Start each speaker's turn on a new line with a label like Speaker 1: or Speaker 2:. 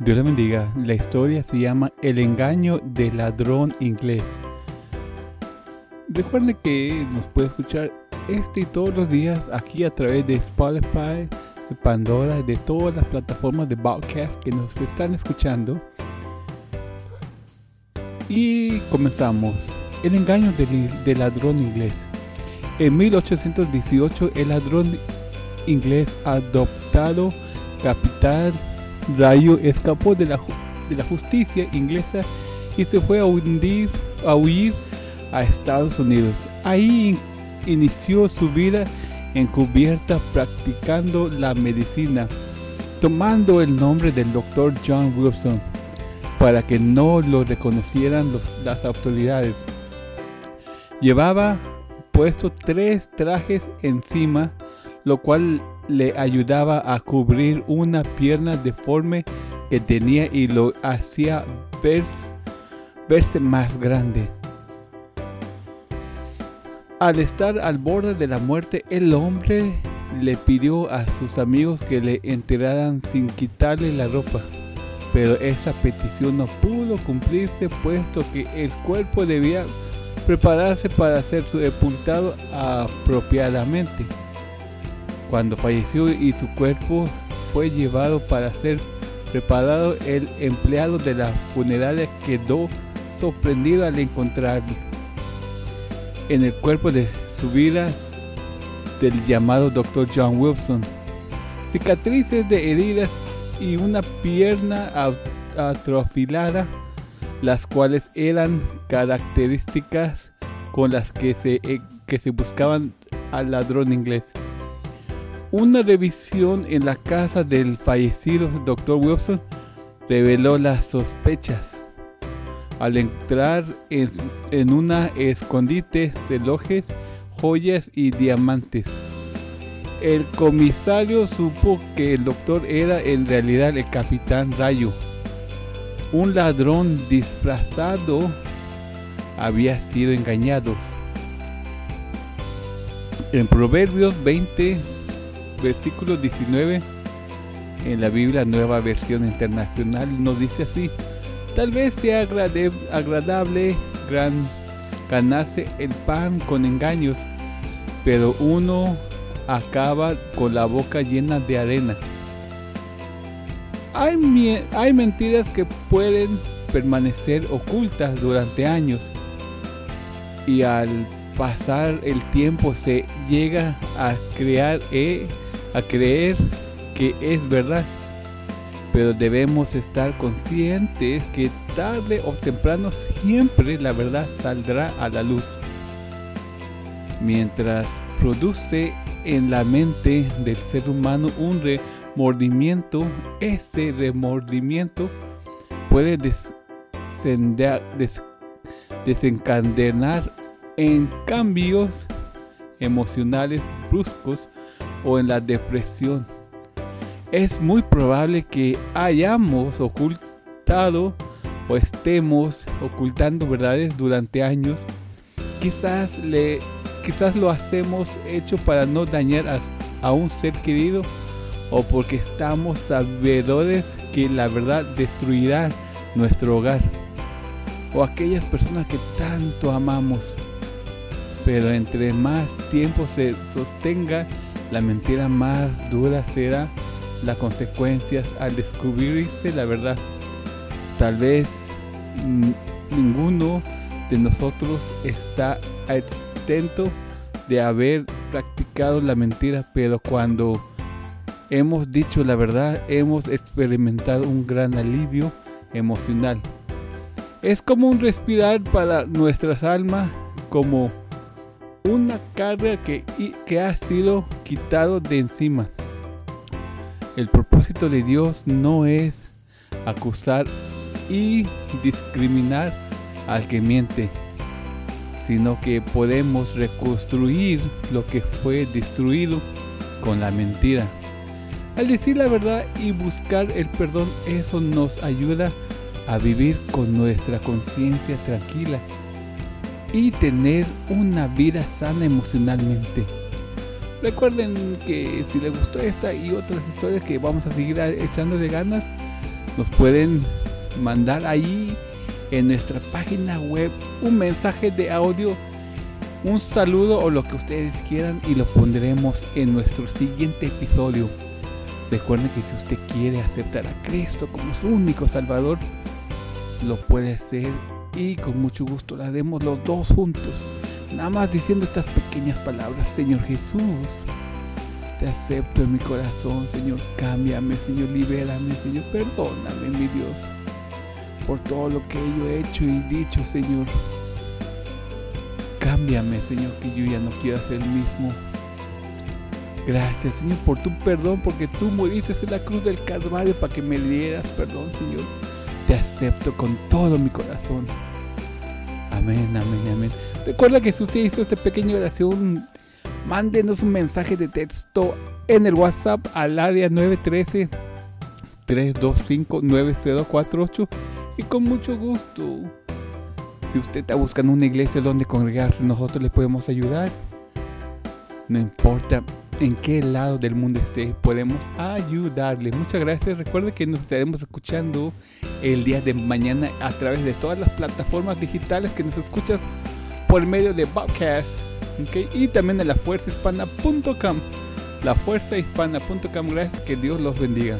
Speaker 1: Dios le bendiga. La historia se llama El engaño del ladrón inglés. Recuerde que nos puede escuchar este y todos los días aquí a través de Spotify, de Pandora, de todas las plataformas de podcast que nos están escuchando. Y comenzamos. El engaño del, del ladrón inglés. En 1818 el ladrón inglés adoptado Capitán Rayo escapó de la, de la justicia inglesa y se fue a, hundir, a huir a Estados Unidos. Ahí inició su vida encubierta practicando la medicina, tomando el nombre del doctor John Wilson para que no lo reconocieran las autoridades. Llevaba puesto tres trajes encima, lo cual le ayudaba a cubrir una pierna deforme que tenía y lo hacía verse más grande. Al estar al borde de la muerte, el hombre le pidió a sus amigos que le enterraran sin quitarle la ropa. Pero esa petición no pudo cumplirse puesto que el cuerpo debía prepararse para ser sepultado apropiadamente. Cuando falleció y su cuerpo fue llevado para ser preparado, el empleado de la funeraria quedó sorprendido al encontrarlo. En el cuerpo de su vida del llamado Dr. John Wilson, cicatrices de heridas y una pierna atrofilada, las cuales eran características con las que se, eh, que se buscaban al ladrón inglés. Una revisión en la casa del fallecido Dr. Wilson reveló las sospechas. Al entrar en, una escondite, relojes, joyas y diamantes. El comisario supo que el doctor era en realidad el capitán Rayo. Un ladrón disfrazado había sido engañado. En Proverbios 20 versículo 19 en la Biblia Nueva Versión Internacional nos dice así, tal vez sea agradable ganarse el pan con engaños, pero uno acaba con la boca llena de arena. Hay, hay mentiras que pueden permanecer ocultas durante años y al pasar el tiempo se llega a crear eh, a creer que es verdad. Pero debemos estar conscientes que tarde o temprano siempre la verdad saldrá a la luz. Mientras produce en la mente del ser humano un remordimiento, ese remordimiento puede desencadenar en cambios emocionales bruscos o en la depresión. Es muy probable que hayamos ocultado o estemos ocultando verdades durante años. Quizás, le, quizás lo hacemos hecho para no dañar a, a un ser querido o porque estamos sabedores que la verdad destruirá nuestro hogar o aquellas personas que tanto amamos. Pero entre más tiempo se sostenga la mentira más dura será las consecuencias al descubrirse la verdad. Tal vez ninguno de nosotros está extento de haber practicado la mentira, pero cuando hemos dicho la verdad, hemos experimentado un gran alivio emocional. Es como un respirar para nuestras almas, como una carga que, que ha sido quitado de encima. El propósito de Dios no es acusar y discriminar al que miente, sino que podemos reconstruir lo que fue destruido con la mentira. Al decir la verdad y buscar el perdón, eso nos ayuda a vivir con nuestra conciencia tranquila y tener una vida sana emocionalmente. Recuerden que si les gustó esta y otras historias que vamos a seguir echando de ganas, nos pueden mandar ahí en nuestra página web un mensaje de audio, un saludo o lo que ustedes quieran y lo pondremos en nuestro siguiente episodio. Recuerden que si usted quiere aceptar a Cristo como su único Salvador, lo puede hacer y con mucho gusto lo haremos los dos juntos. Nada más diciendo estas pequeñas palabras, Señor Jesús, te acepto en mi corazón, Señor, cámbiame, Señor, libérame, Señor, perdóname, mi Dios, por todo lo que yo he hecho y dicho, Señor. Cámbiame, Señor, que yo ya no quiero ser el mismo. Gracias, Señor, por tu perdón, porque tú muriste en la cruz del Calvario para que me dieras perdón, Señor. Te acepto con todo mi corazón. Amén, amén, amén. Recuerda que si usted hizo esta pequeña oración, mándenos un mensaje de texto en el WhatsApp al área 913 325 9048 y con mucho gusto. Si usted está buscando una iglesia donde congregarse, nosotros le podemos ayudar. No importa en qué lado del mundo esté, podemos ayudarle. Muchas gracias. Recuerde que nos estaremos escuchando el día de mañana a través de todas las plataformas digitales que nos escuchan por medio de podcast y también en la fuerzahispana.com. La fuerzahispana.com. Gracias, que Dios los bendiga.